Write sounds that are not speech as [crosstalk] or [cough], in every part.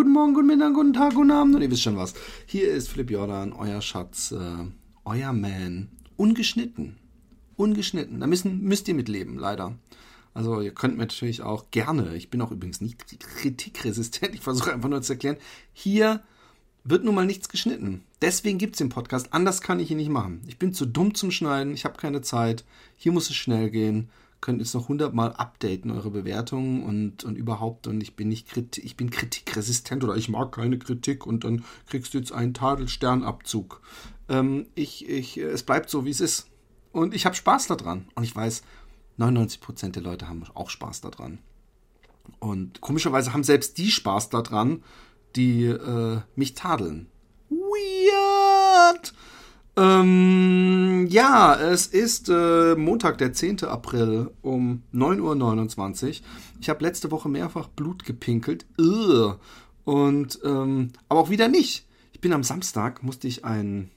guten Morgen, guten Mittag, guten Tag, guten Abend und ihr wisst schon was. Hier ist Philipp Jordan, euer Schatz, äh, euer Man. Ungeschnitten. Ungeschnitten. Da müssen, müsst ihr mitleben, leider. Also ihr könnt mir natürlich auch gerne, ich bin auch übrigens nicht kritikresistent, ich versuche einfach nur zu erklären, hier wird nun mal nichts geschnitten. Deswegen gibt es den Podcast, anders kann ich ihn nicht machen. Ich bin zu dumm zum Schneiden, ich habe keine Zeit, hier muss es schnell gehen. Könnt jetzt noch hundertmal updaten eure Bewertungen und, und überhaupt und ich bin nicht kritik, ich bin kritikresistent oder ich mag keine Kritik und dann kriegst du jetzt einen Tadelsternabzug. Ähm, ich, ich, es bleibt so, wie es ist. Und ich habe Spaß daran. Und ich weiß, 99% der Leute haben auch Spaß daran. Und komischerweise haben selbst die Spaß daran, die äh, mich tadeln. Weird! Ähm, ja, es ist äh, Montag, der 10. April um 9.29 Uhr. Ich habe letzte Woche mehrfach Blut gepinkelt. Ugh. Und, ähm, aber auch wieder nicht. Ich bin am Samstag, musste ich ein.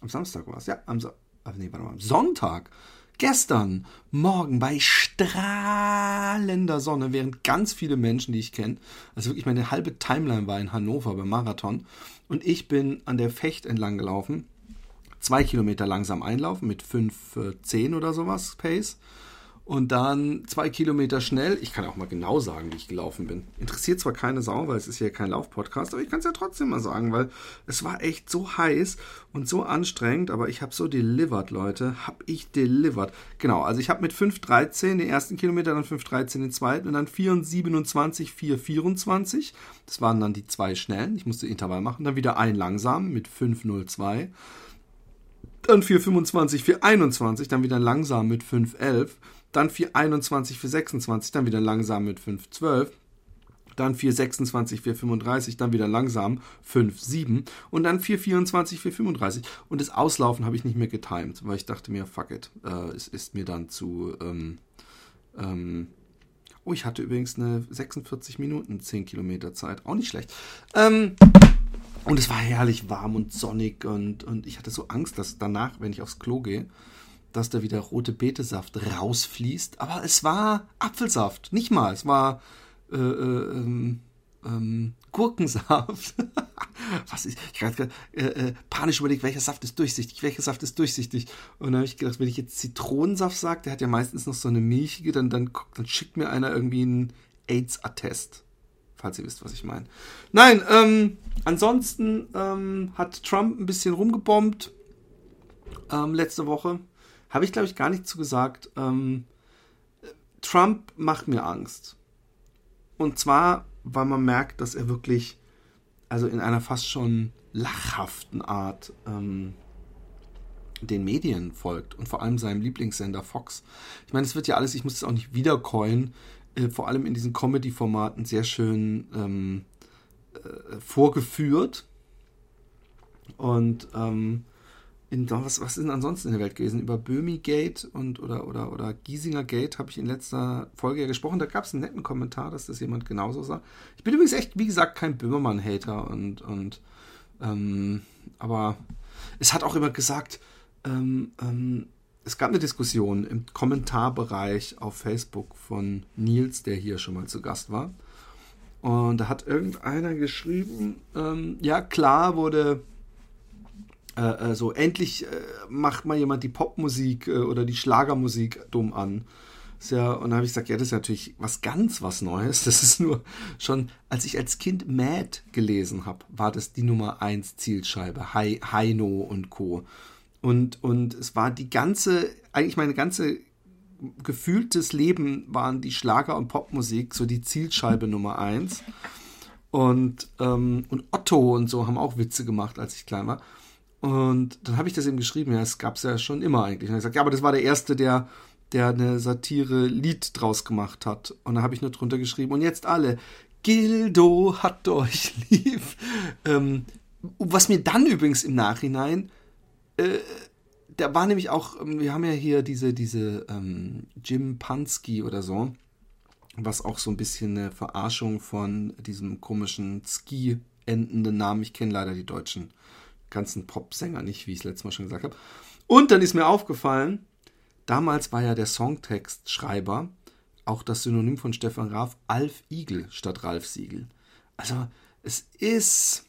Am Samstag war es, ja, am, nee, warte mal, am Sonntag gestern Morgen bei strahlender Sonne, während ganz viele Menschen, die ich kenne, also wirklich meine halbe Timeline war in Hannover beim Marathon und ich bin an der Fecht entlang gelaufen, zwei Kilometer langsam einlaufen mit 5,10 äh, oder sowas Pace und dann zwei Kilometer schnell. Ich kann auch mal genau sagen, wie ich gelaufen bin. Interessiert zwar keine Sau, weil es ist hier kein Laufpodcast, aber ich kann es ja trotzdem mal sagen, weil es war echt so heiß und so anstrengend, aber ich habe so delivered, Leute. Hab ich delivered. Genau, also ich habe mit 5,13 den ersten Kilometer, dann 5,13 den zweiten und dann 4,27, 4,24. Das waren dann die zwei schnellen. Ich musste Intervall machen. Dann wieder ein langsam mit 5,02. Dann 4,25, 4,21, dann wieder langsam mit 5,11 dann 421, 426, dann wieder langsam mit 512, dann 426, 435, dann wieder langsam 57 und dann 424, 435 und das Auslaufen habe ich nicht mehr getimed, weil ich dachte mir, fuck it, äh, es ist mir dann zu ähm, ähm, Oh, ich hatte übrigens eine 46 Minuten 10 Kilometer Zeit. Auch nicht schlecht. Ähm, und es war herrlich warm und sonnig und, und ich hatte so Angst, dass danach, wenn ich aufs Klo gehe, dass da wieder rote Betesaft rausfließt. Aber es war Apfelsaft, nicht mal. Es war äh, äh, ähm, ähm, Gurkensaft. [laughs] Was ist? Ich habe äh, äh, panisch überlegt, welcher Saft ist durchsichtig, welcher Saft ist durchsichtig. Und dann habe ich gedacht, wenn ich jetzt Zitronensaft sage, der hat ja meistens noch so eine milchige, dann, dann, dann schickt mir einer irgendwie einen AIDS-Attest. Falls ihr wisst, was ich meine. Nein, ähm, ansonsten ähm, hat Trump ein bisschen rumgebombt ähm, letzte Woche habe ich, glaube ich, gar nicht zu gesagt. Ähm, Trump macht mir Angst. Und zwar, weil man merkt, dass er wirklich, also in einer fast schon lachhaften Art, ähm, den Medien folgt und vor allem seinem Lieblingssender Fox. Ich meine, es wird ja alles, ich muss es auch nicht wiedercoin, äh, vor allem in diesen Comedy-Formaten sehr schön ähm, äh, vorgeführt. Und ähm, in, was, was ist denn ansonsten in der Welt gewesen? Über Böhmi-Gate oder, oder, oder Giesinger-Gate habe ich in letzter Folge ja gesprochen. Da gab es einen netten Kommentar, dass das jemand genauso sah. Ich bin übrigens echt, wie gesagt, kein Böhmermann-Hater und, und ähm, aber es hat auch immer gesagt, ähm, ähm, es gab eine Diskussion im Kommentarbereich auf Facebook von Nils, der hier schon mal zu Gast war. Und da hat irgendeiner geschrieben, ähm, ja klar wurde äh, äh, so endlich äh, macht mal jemand die Popmusik äh, oder die Schlagermusik dumm an. Ja, und dann habe ich gesagt, ja, das ist natürlich was ganz was Neues. Das ist nur schon, als ich als Kind Mad gelesen habe, war das die Nummer 1 Zielscheibe. Heino und Co. Und, und es war die ganze, eigentlich meine ganze gefühltes Leben waren die Schlager- und Popmusik so die Zielscheibe Nummer 1. Und, ähm, und Otto und so haben auch Witze gemacht, als ich klein war. Und dann habe ich das eben geschrieben, ja, es gab es ja schon immer eigentlich. Und er gesagt, ja, aber das war der Erste, der, der eine Satire-Lied draus gemacht hat. Und dann habe ich nur drunter geschrieben, und jetzt alle, Gildo hat euch [laughs] lieb. Ähm, was mir dann übrigens im Nachhinein, äh, da war nämlich auch, ähm, wir haben ja hier diese, diese ähm, Jim Pansky oder so, was auch so ein bisschen eine Verarschung von diesem komischen Ski endenden Namen, ich kenne leider die deutschen ganzen Popsänger nicht, wie ich es letztes Mal schon gesagt habe. Und dann ist mir aufgefallen, damals war ja der Songtextschreiber auch das Synonym von Stefan Raff Alf Igel statt Ralf Siegel. Also Es ist.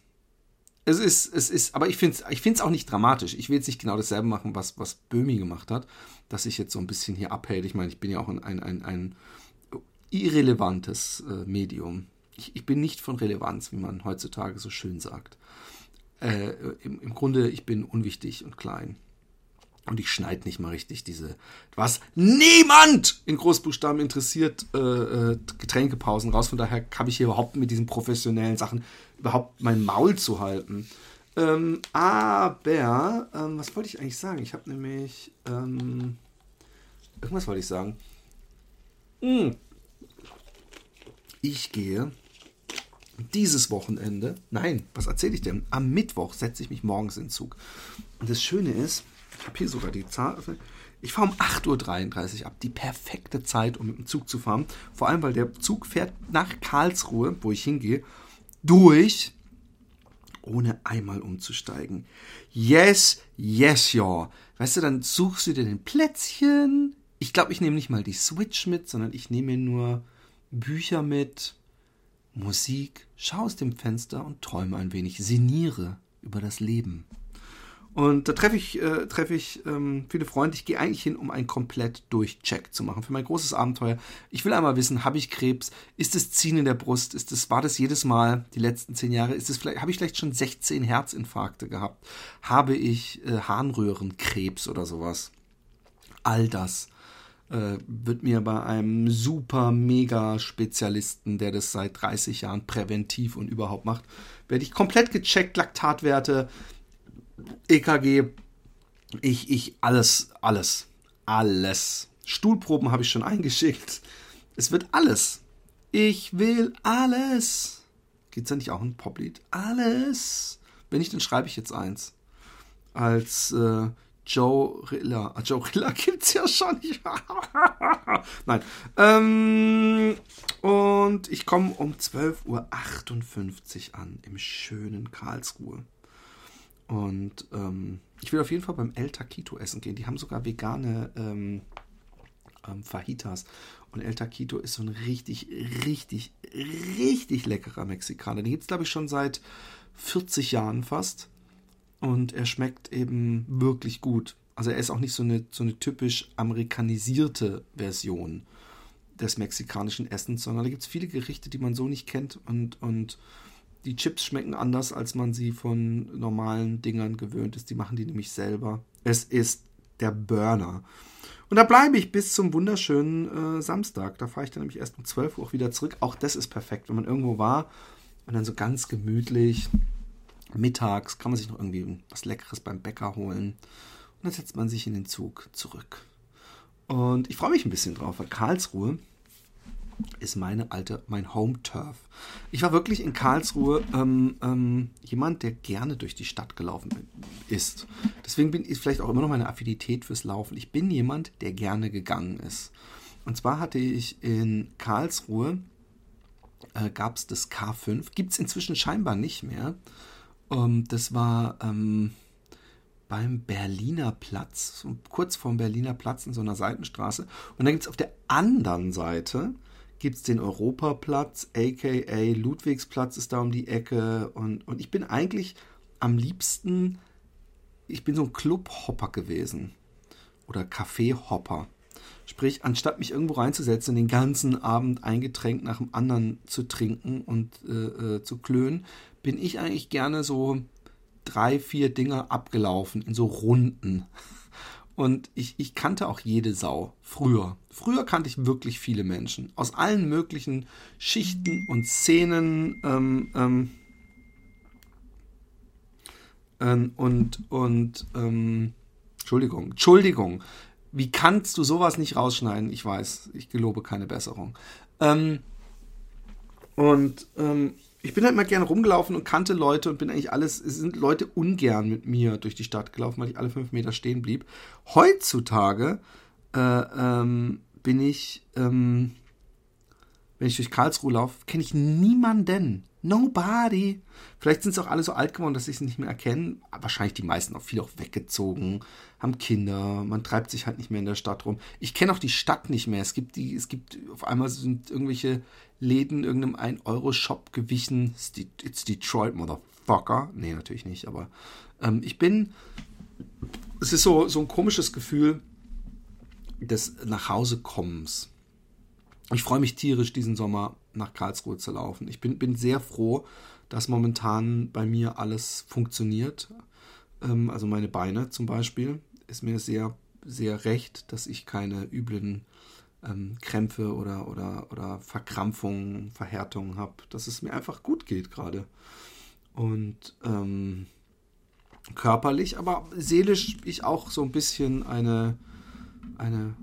Es ist, es ist, aber ich finde es ich find's auch nicht dramatisch. Ich will jetzt nicht genau dasselbe machen, was, was Böhmi gemacht hat, dass ich jetzt so ein bisschen hier abhält. Ich meine, ich bin ja auch ein, ein, ein, ein irrelevantes äh, Medium. Ich, ich bin nicht von Relevanz, wie man heutzutage so schön sagt. Äh, im, Im Grunde, ich bin unwichtig und klein. Und ich schneide nicht mal richtig diese, was niemand in Großbuchstaben interessiert, äh, äh, Getränkepausen raus. Von daher habe ich hier überhaupt mit diesen professionellen Sachen überhaupt mein Maul zu halten. Ähm, aber, ähm, was wollte ich eigentlich sagen? Ich habe nämlich, ähm, irgendwas wollte ich sagen. Hm. Ich gehe dieses Wochenende, nein, was erzähle ich denn? Am Mittwoch setze ich mich morgens in Zug. Und das Schöne ist, ich habe hier sogar die Zahl. Ich fahre um 8.33 Uhr ab. Die perfekte Zeit, um mit dem Zug zu fahren. Vor allem, weil der Zug fährt nach Karlsruhe, wo ich hingehe, durch, ohne einmal umzusteigen. Yes, yes, ja. Weißt du, dann suchst du dir den Plätzchen. Ich glaube, ich nehme nicht mal die Switch mit, sondern ich nehme mir nur Bücher mit, Musik, schau aus dem Fenster und träume ein wenig, sinniere über das Leben. Und da treffe ich, äh, treffe ich ähm, viele Freunde. Ich gehe eigentlich hin, um einen komplett Durchcheck zu machen für mein großes Abenteuer. Ich will einmal wissen, habe ich Krebs? Ist es Ziehen in der Brust? Ist es, war das jedes Mal die letzten zehn Jahre? Ist es vielleicht, habe ich vielleicht schon 16 Herzinfarkte gehabt? Habe ich äh, Harnröhrenkrebs oder sowas? All das äh, wird mir bei einem super mega Spezialisten, der das seit 30 Jahren präventiv und überhaupt macht, werde ich komplett gecheckt, Laktatwerte, EKG, ich, ich, alles, alles, alles. Stuhlproben habe ich schon [laughs] eingeschickt. Es wird alles. Ich will alles. Geht's da nicht auch ein Poplied? Alles. Wenn nicht, dann schreibe ich jetzt eins. Als äh, Joe Rilla. Ah, Joe Rilla [laughs] gibt's ja schon. [laughs] Nein. Ähm, und ich komme um 12.58 Uhr an im schönen Karlsruhe. Und ähm, ich will auf jeden Fall beim El Taquito essen gehen. Die haben sogar vegane ähm, ähm, Fajitas. Und El Taquito ist so ein richtig, richtig, richtig leckerer Mexikaner. Den gibt es, glaube ich, schon seit 40 Jahren fast. Und er schmeckt eben wirklich gut. Also er ist auch nicht so eine, so eine typisch amerikanisierte Version des mexikanischen Essens, sondern da gibt es viele Gerichte, die man so nicht kennt und, und die Chips schmecken anders, als man sie von normalen Dingern gewöhnt ist. Die machen die nämlich selber. Es ist der Burner. Und da bleibe ich bis zum wunderschönen äh, Samstag. Da fahre ich dann nämlich erst um 12 Uhr wieder zurück. Auch das ist perfekt, wenn man irgendwo war und dann so ganz gemütlich mittags kann man sich noch irgendwie was Leckeres beim Bäcker holen. Und dann setzt man sich in den Zug zurück. Und ich freue mich ein bisschen drauf, weil Karlsruhe ist meine alte, mein Home Turf. Ich war wirklich in Karlsruhe ähm, ähm, jemand, der gerne durch die Stadt gelaufen ist. Deswegen bin ich vielleicht auch immer noch meine Affinität fürs Laufen. Ich bin jemand, der gerne gegangen ist. Und zwar hatte ich in Karlsruhe, äh, gab es das K5, gibt es inzwischen scheinbar nicht mehr. Ähm, das war ähm, beim Berliner Platz, kurz vorm Berliner Platz in so einer Seitenstraße. Und dann gibt es auf der anderen Seite gibt es den Europaplatz, aka Ludwigsplatz ist da um die Ecke. Und, und ich bin eigentlich am liebsten, ich bin so ein Clubhopper gewesen. Oder Kaffeehopper. Sprich, anstatt mich irgendwo reinzusetzen und den ganzen Abend ein Getränk nach dem anderen zu trinken und äh, äh, zu klönen, bin ich eigentlich gerne so drei, vier Dinger abgelaufen in so Runden. [laughs] Und ich, ich kannte auch jede Sau. Früher. Früher kannte ich wirklich viele Menschen. Aus allen möglichen Schichten und Szenen. Ähm, ähm, ähm, und, und, ähm, Entschuldigung, Entschuldigung. Wie kannst du sowas nicht rausschneiden? Ich weiß, ich gelobe keine Besserung. Ähm, und ähm, ich bin halt mal gerne rumgelaufen und kannte Leute und bin eigentlich alles, es sind Leute ungern mit mir durch die Stadt gelaufen, weil ich alle fünf Meter stehen blieb. Heutzutage äh, ähm, bin ich, ähm, wenn ich durch Karlsruhe laufe, kenne ich niemanden, Nobody. Vielleicht sind sie auch alle so alt geworden, dass ich sie nicht mehr erkenne. Wahrscheinlich die meisten auch viel auch weggezogen, haben Kinder, man treibt sich halt nicht mehr in der Stadt rum. Ich kenne auch die Stadt nicht mehr. Es gibt die, es gibt auf einmal sind irgendwelche Läden irgendeinem 1-Euro-Shop gewichen. It's Detroit, Motherfucker. Nee, natürlich nicht, aber ähm, ich bin. Es ist so, so ein komisches Gefühl des Nachhausekommens. Ich freue mich tierisch, diesen Sommer nach Karlsruhe zu laufen. Ich bin, bin sehr froh, dass momentan bei mir alles funktioniert. Ähm, also meine Beine zum Beispiel ist mir sehr, sehr recht, dass ich keine üblen ähm, Krämpfe oder, oder, oder Verkrampfungen, Verhärtungen habe. Dass es mir einfach gut geht gerade. Und ähm, körperlich, aber seelisch ich auch so ein bisschen eine, eine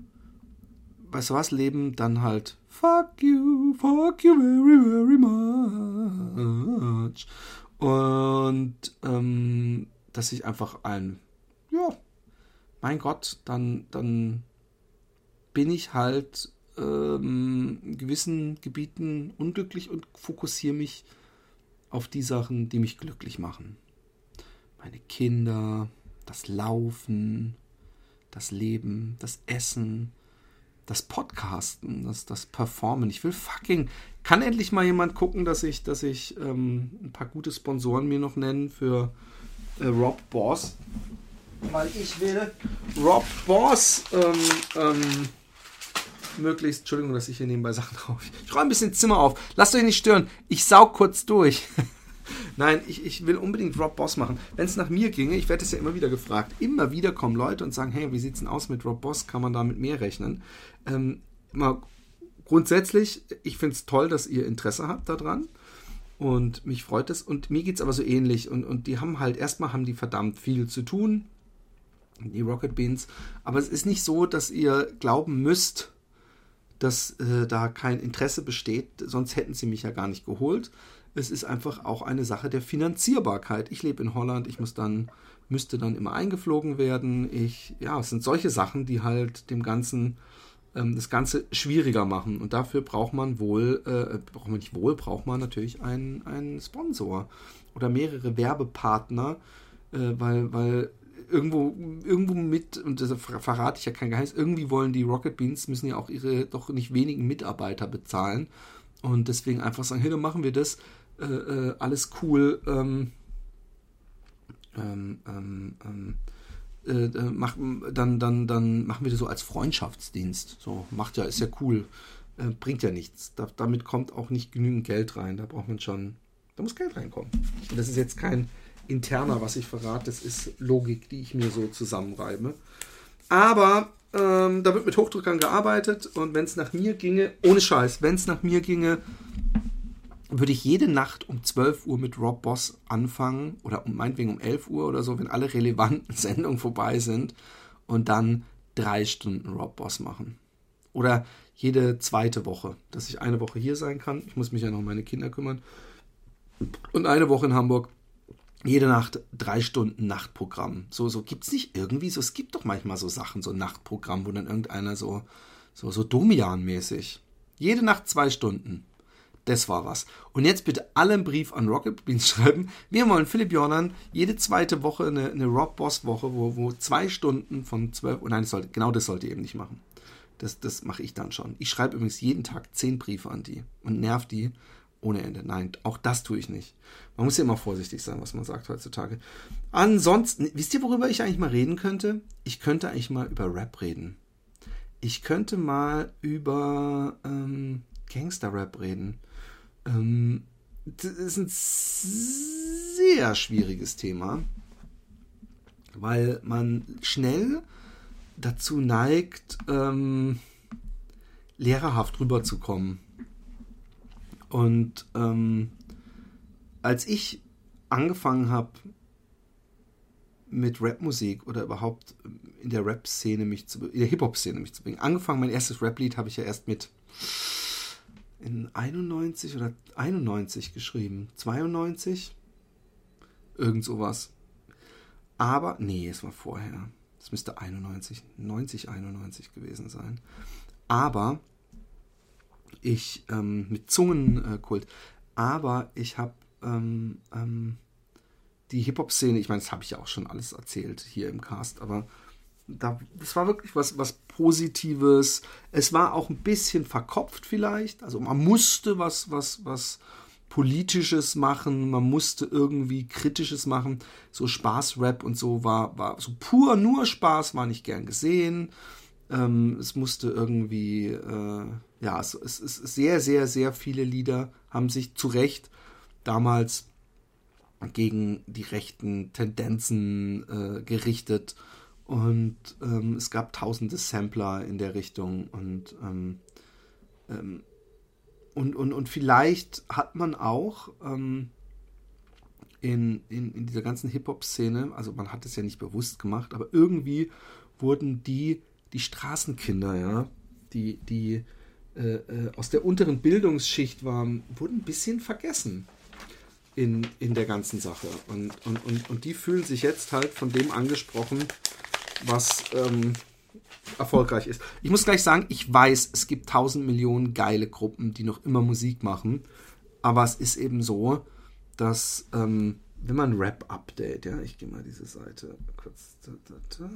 weißt du was, Leben dann halt fuck you, fuck you very, very much. Und ähm, dass ich einfach ein, ja, mein Gott, dann, dann bin ich halt ähm, in gewissen Gebieten unglücklich und fokussiere mich auf die Sachen, die mich glücklich machen. Meine Kinder, das Laufen, das Leben, das Essen, das Podcasten, das, das Performen. Ich will fucking. Kann endlich mal jemand gucken, dass ich, dass ich ähm, ein paar gute Sponsoren mir noch nennen für äh, Rob Boss. Weil ich will Rob Boss ähm, ähm, möglichst. Entschuldigung, dass ich hier nebenbei Sachen [laughs] drauf. Ich räume ein bisschen Zimmer auf. Lasst euch nicht stören. Ich saug kurz durch. [laughs] Nein, ich, ich will unbedingt Rob Boss machen. Wenn es nach mir ginge, ich werde es ja immer wieder gefragt, immer wieder kommen Leute und sagen, hey, wie sieht es denn aus mit Rob Boss? Kann man da mit mehr rechnen? Ähm, mal grundsätzlich, ich finde es toll, dass ihr Interesse habt daran. Und mich freut es. Und mir geht es aber so ähnlich. Und, und die haben halt, erstmal haben die verdammt viel zu tun. Die Rocket Beans. Aber es ist nicht so, dass ihr glauben müsst, dass äh, da kein Interesse besteht. Sonst hätten sie mich ja gar nicht geholt es ist einfach auch eine Sache der Finanzierbarkeit. Ich lebe in Holland, ich muss dann, müsste dann immer eingeflogen werden. Ich, ja, es sind solche Sachen, die halt dem Ganzen ähm, das Ganze schwieriger machen. Und dafür braucht man wohl, äh, braucht man nicht wohl, braucht man natürlich einen, einen Sponsor oder mehrere Werbepartner, äh, weil, weil irgendwo, irgendwo mit, und das verrate ich ja kein Geheimnis, irgendwie wollen die Rocket Beans, müssen ja auch ihre doch nicht wenigen Mitarbeiter bezahlen. Und deswegen einfach sagen, hey, dann machen wir das äh, äh, alles cool. Ähm, ähm, ähm, ähm äh, äh, mach, dann, dann, dann machen wir das so als Freundschaftsdienst. So, macht ja, ist ja cool. Äh, bringt ja nichts. Da, damit kommt auch nicht genügend Geld rein. Da braucht man schon, da muss Geld reinkommen. Und das ist jetzt kein interner, was ich verrate. Das ist Logik, die ich mir so zusammenreibe. Aber ähm, da wird mit Hochdrückern gearbeitet und wenn es nach mir ginge, ohne Scheiß, wenn es nach mir ginge, würde ich jede Nacht um 12 Uhr mit Rob Boss anfangen oder um, meinetwegen um 11 Uhr oder so, wenn alle relevanten [laughs] Sendungen vorbei sind und dann drei Stunden Rob Boss machen. Oder jede zweite Woche, dass ich eine Woche hier sein kann. Ich muss mich ja noch um meine Kinder kümmern. Und eine Woche in Hamburg. Jede Nacht drei Stunden Nachtprogramm. So, so gibt es nicht irgendwie so. Es gibt doch manchmal so Sachen, so Nachtprogramm, wo dann irgendeiner so, so, so Domian-mäßig. Jede Nacht zwei Stunden. Das war was. Und jetzt bitte alle einen Brief an Rocket Beans [laughs] schreiben. Wir wollen Philipp Jordan jede zweite Woche eine, eine Rob Boss Woche, wo, wo zwei Stunden von zwölf. Oh nein, das sollte, genau das sollt ihr eben nicht machen. Das, das mache ich dann schon. Ich schreibe übrigens jeden Tag zehn Briefe an die und nerv die ohne Ende. Nein, auch das tue ich nicht. Man muss ja immer vorsichtig sein, was man sagt heutzutage. Ansonsten, wisst ihr, worüber ich eigentlich mal reden könnte? Ich könnte eigentlich mal über Rap reden. Ich könnte mal über ähm, Gangster-Rap reden. Ähm, das ist ein sehr schwieriges Thema, weil man schnell dazu neigt, ähm, lehrerhaft rüberzukommen. Und ähm, als ich angefangen habe mit Rapmusik oder überhaupt in der Rap-Szene mich zu, in der Hip-Hop-Szene mich zu bringen, angefangen, mein erstes Rap-Lied habe ich ja erst mit in 91 oder 91 geschrieben. 92? Irgend sowas. Aber, nee, es war vorher. Es müsste 91, 90, 91 gewesen sein. Aber ich ähm, mit Zungenkult. aber ich habe ähm, ähm, die Hip-Hop-Szene, ich meine, das habe ich ja auch schon alles erzählt hier im Cast, aber da, das war wirklich was, was Positives. Es war auch ein bisschen verkopft vielleicht. Also man musste was, was, was Politisches machen, man musste irgendwie Kritisches machen. So Spaß-Rap und so war, war so pur nur Spaß, war nicht gern gesehen. Ähm, es musste irgendwie, äh, ja, es, es ist sehr, sehr, sehr viele Lieder haben sich zu Recht damals gegen die rechten Tendenzen äh, gerichtet. Und ähm, es gab tausende Sampler in der Richtung und ähm, ähm, und, und, und vielleicht hat man auch ähm, in, in, in dieser ganzen Hip-Hop-Szene, also man hat es ja nicht bewusst gemacht, aber irgendwie wurden die, die Straßenkinder, ja, die, die äh, äh, aus der unteren Bildungsschicht waren, wurden ein bisschen vergessen in, in der ganzen Sache. Und, und, und, und die fühlen sich jetzt halt von dem angesprochen, was ähm, erfolgreich ist. Ich muss gleich sagen, ich weiß, es gibt tausend Millionen geile Gruppen, die noch immer Musik machen. Aber es ist eben so, dass ähm, wenn man Rap-Update, ja, ich gehe mal diese Seite kurz. Da, da, da.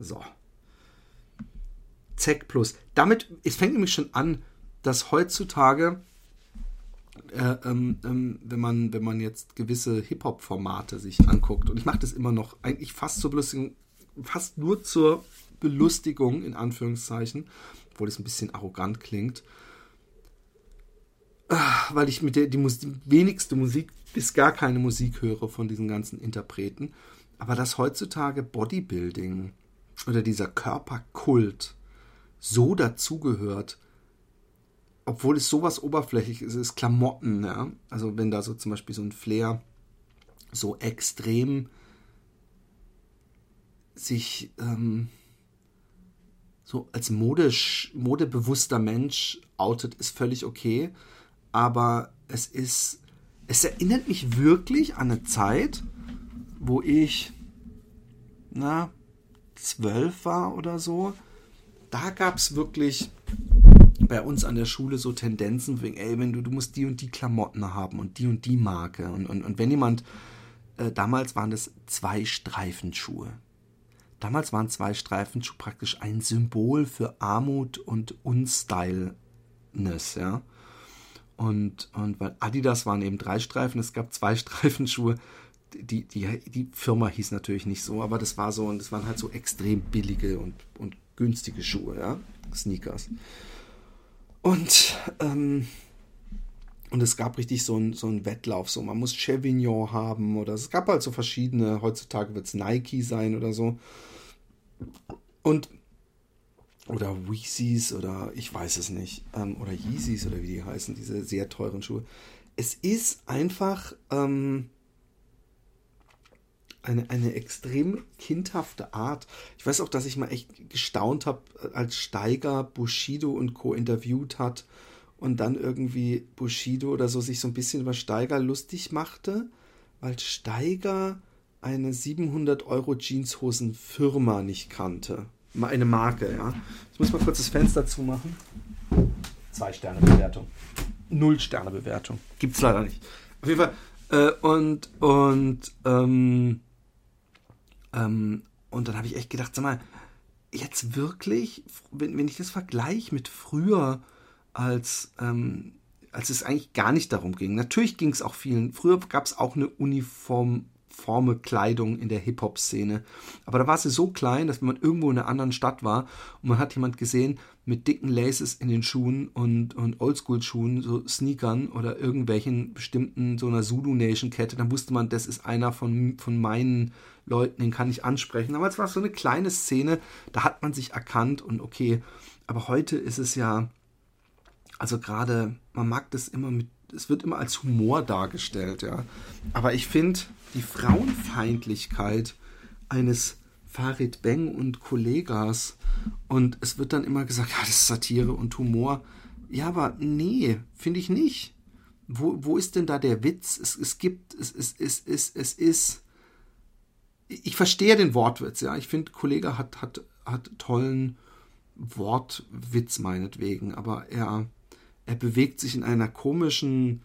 So. ZEC Plus. Damit, es fängt nämlich schon an, dass heutzutage, äh, ähm, ähm, wenn, man, wenn man jetzt gewisse Hip-Hop-Formate sich anguckt, und ich mache das immer noch eigentlich fast zur Belustigung, fast nur zur Belustigung, in Anführungszeichen, obwohl es ein bisschen arrogant klingt, ah, weil ich mit der die, Musik, die wenigste Musik bis gar keine Musik höre von diesen ganzen Interpreten. Aber dass heutzutage Bodybuilding oder dieser Körperkult so dazugehört, obwohl es sowas oberflächlich ist, ist Klamotten, ja. Also wenn da so zum Beispiel so ein Flair so extrem sich ähm, so als modisch, modebewusster Mensch outet, ist völlig okay. Aber es ist, es erinnert mich wirklich an eine Zeit, wo ich, na, zwölf war oder so. Da gab es wirklich bei uns an der Schule so Tendenzen wegen, ey, wenn du, du musst die und die Klamotten haben und die und die Marke. Und, und, und wenn jemand, äh, damals waren das zwei Streifenschuhe. Damals waren zwei Streifenschuhe praktisch ein Symbol für Armut und Unstyleness, ja. Und, und weil Adidas waren eben drei Streifen, es gab zwei Streifenschuhe. Die, die, die Firma hieß natürlich nicht so, aber das war so, und das waren halt so extrem billige und, und günstige Schuhe, ja. Sneakers. Und, ähm, und es gab richtig so einen so Wettlauf, so man muss Chevignon haben oder es gab halt so verschiedene, heutzutage wird es Nike sein oder so. Und oder Weezys oder ich weiß es nicht. Ähm, oder Yeezys oder wie die heißen, diese sehr teuren Schuhe. Es ist einfach ähm, eine, eine extrem kindhafte Art. Ich weiß auch, dass ich mal echt gestaunt habe, als Steiger Bushido und Co. interviewt hat und dann irgendwie Bushido oder so sich so ein bisschen über Steiger lustig machte, weil Steiger eine 700 Euro Jeanshosen Firma nicht kannte. Eine Marke, ja. Ich muss mal kurz das Fenster zumachen. Zwei Sterne Bewertung. Null Sterne Bewertung. Gibt's leider nicht. Auf jeden Fall. Äh, und, und, ähm, ähm, und dann habe ich echt gedacht, sag mal, jetzt wirklich, wenn, wenn ich das vergleiche mit früher, als, ähm, als es eigentlich gar nicht darum ging. Natürlich ging es auch vielen. Früher gab es auch eine Uniform Forme Kleidung in der Hip-Hop-Szene. Aber da war sie so klein, dass man irgendwo in einer anderen Stadt war und man hat jemand gesehen mit dicken Laces in den Schuhen und, und Oldschool-Schuhen, so Sneakern oder irgendwelchen bestimmten, so einer Zulu Nation-Kette, dann wusste man, das ist einer von, von meinen Leuten, den kann ich ansprechen. Aber es war so eine kleine Szene, da hat man sich erkannt und okay. Aber heute ist es ja, also gerade, man mag das immer mit es wird immer als Humor dargestellt, ja. Aber ich finde die Frauenfeindlichkeit eines Farid Beng und Kollegas und es wird dann immer gesagt, ja, das ist Satire und Humor. Ja, aber nee, finde ich nicht. Wo, wo ist denn da der Witz? Es, es gibt, es, es, es, es, es ist. Ich verstehe den Wortwitz, ja. Ich finde, Kollege hat, hat, hat tollen Wortwitz meinetwegen, aber er er bewegt sich in einer komischen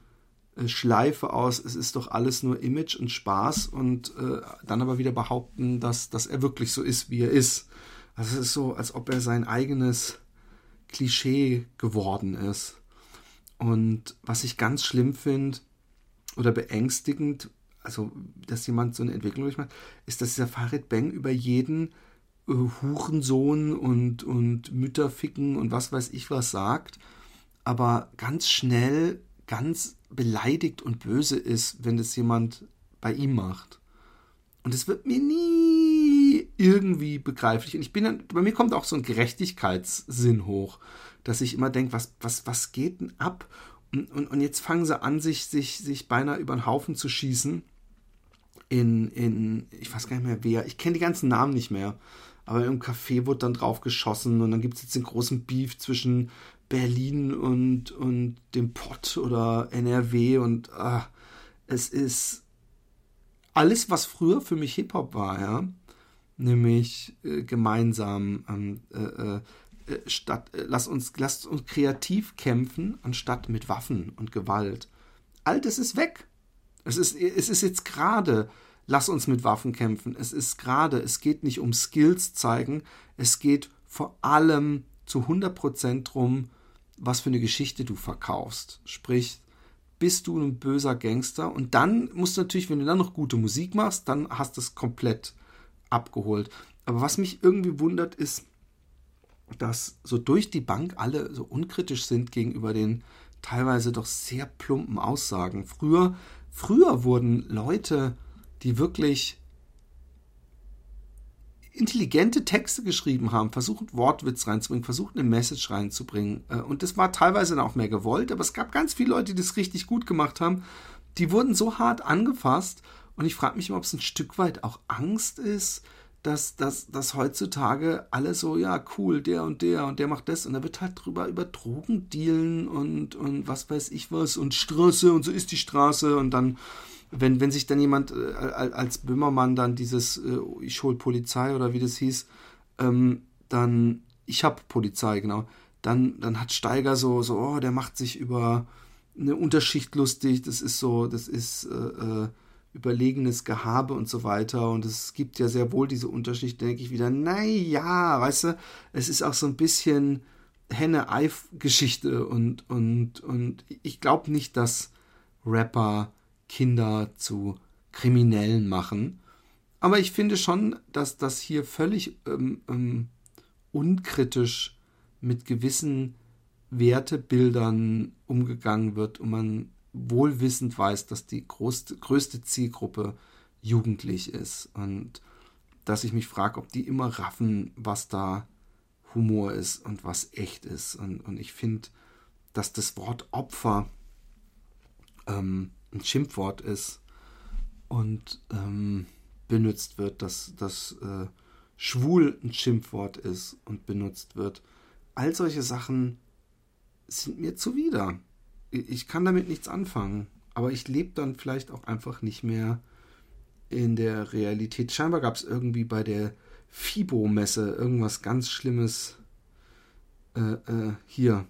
Schleife aus, es ist doch alles nur Image und Spaß und äh, dann aber wieder behaupten, dass, dass er wirklich so ist, wie er ist. Also es ist so, als ob er sein eigenes Klischee geworden ist. Und was ich ganz schlimm finde oder beängstigend, also dass jemand so eine Entwicklung durchmacht, ist, dass dieser Farid Beng über jeden äh, Hurensohn und, und Mütterficken und was weiß ich was sagt, aber ganz schnell ganz beleidigt und böse ist, wenn es jemand bei ihm macht. Und es wird mir nie irgendwie begreiflich. Und ich bin dann, bei mir kommt auch so ein Gerechtigkeitssinn hoch, dass ich immer denke, was, was, was geht denn ab? Und, und, und jetzt fangen sie an, sich, sich, sich beinahe über den Haufen zu schießen. In, in, ich weiß gar nicht mehr wer, ich kenne die ganzen Namen nicht mehr. Aber im Café wurde dann drauf geschossen und dann gibt es jetzt den großen Beef zwischen Berlin und, und dem Pott oder NRW und ah, es ist alles, was früher für mich Hip-Hop war, ja, nämlich äh, gemeinsam ähm, äh, äh, äh statt, äh, lass uns, lasst uns kreativ kämpfen, anstatt mit Waffen und Gewalt. All das ist weg. Es ist, es ist jetzt gerade, lass uns mit Waffen kämpfen. Es ist gerade, es geht nicht um Skills zeigen, es geht vor allem zu 100% drum, was für eine Geschichte du verkaufst. Sprich, bist du ein böser Gangster und dann musst du natürlich, wenn du dann noch gute Musik machst, dann hast du es komplett abgeholt. Aber was mich irgendwie wundert, ist, dass so durch die Bank alle so unkritisch sind gegenüber den teilweise doch sehr plumpen Aussagen. Früher, früher wurden Leute, die wirklich intelligente Texte geschrieben haben, versucht Wortwitz reinzubringen, versucht eine Message reinzubringen. Äh, und das war teilweise dann auch mehr gewollt, aber es gab ganz viele Leute, die das richtig gut gemacht haben. Die wurden so hart angefasst und ich frage mich immer, ob es ein Stück weit auch Angst ist, dass, dass, dass heutzutage alle so, ja, cool, der und der und der macht das und da wird halt drüber über Drogen dealen und, und was weiß ich was und Straße und so ist die Straße und dann wenn, wenn sich dann jemand äh, als Böhmermann dann dieses äh, ich hol Polizei oder wie das hieß, ähm, dann ich hab Polizei, genau, dann, dann hat Steiger so, so, oh, der macht sich über eine Unterschicht lustig, das ist so, das ist äh, äh, überlegenes Gehabe und so weiter. Und es gibt ja sehr wohl diese Unterschicht, denke ich wieder, naja, weißt du, es ist auch so ein bisschen Henne-Eif-Geschichte und, und, und ich glaube nicht, dass Rapper Kinder zu Kriminellen machen. Aber ich finde schon, dass das hier völlig ähm, ähm, unkritisch mit gewissen Wertebildern umgegangen wird und man wohlwissend weiß, dass die größte, größte Zielgruppe jugendlich ist und dass ich mich frage, ob die immer raffen, was da Humor ist und was echt ist. Und, und ich finde, dass das Wort Opfer ähm, ein Schimpfwort ist und ähm, benutzt wird, dass das äh, schwul ein Schimpfwort ist und benutzt wird. All solche Sachen sind mir zuwider. Ich kann damit nichts anfangen, aber ich lebe dann vielleicht auch einfach nicht mehr in der Realität. Scheinbar gab es irgendwie bei der FIBO-Messe irgendwas ganz Schlimmes. Äh, äh, hier.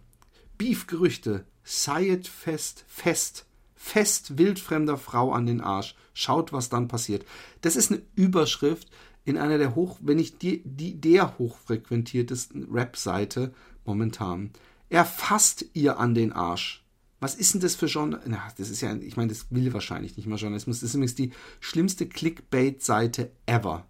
Beef-Gerüchte. Sayed Fest, Fest fest wildfremder Frau an den Arsch. Schaut, was dann passiert. Das ist eine Überschrift in einer der hoch, wenn nicht die, die der hochfrequentiertesten Rap-Seite momentan. Er fasst ihr an den Arsch. Was ist denn das für? Na, das ist ja, ich meine, das will wahrscheinlich nicht mal Journalismus. Das ist übrigens die schlimmste Clickbait-Seite ever.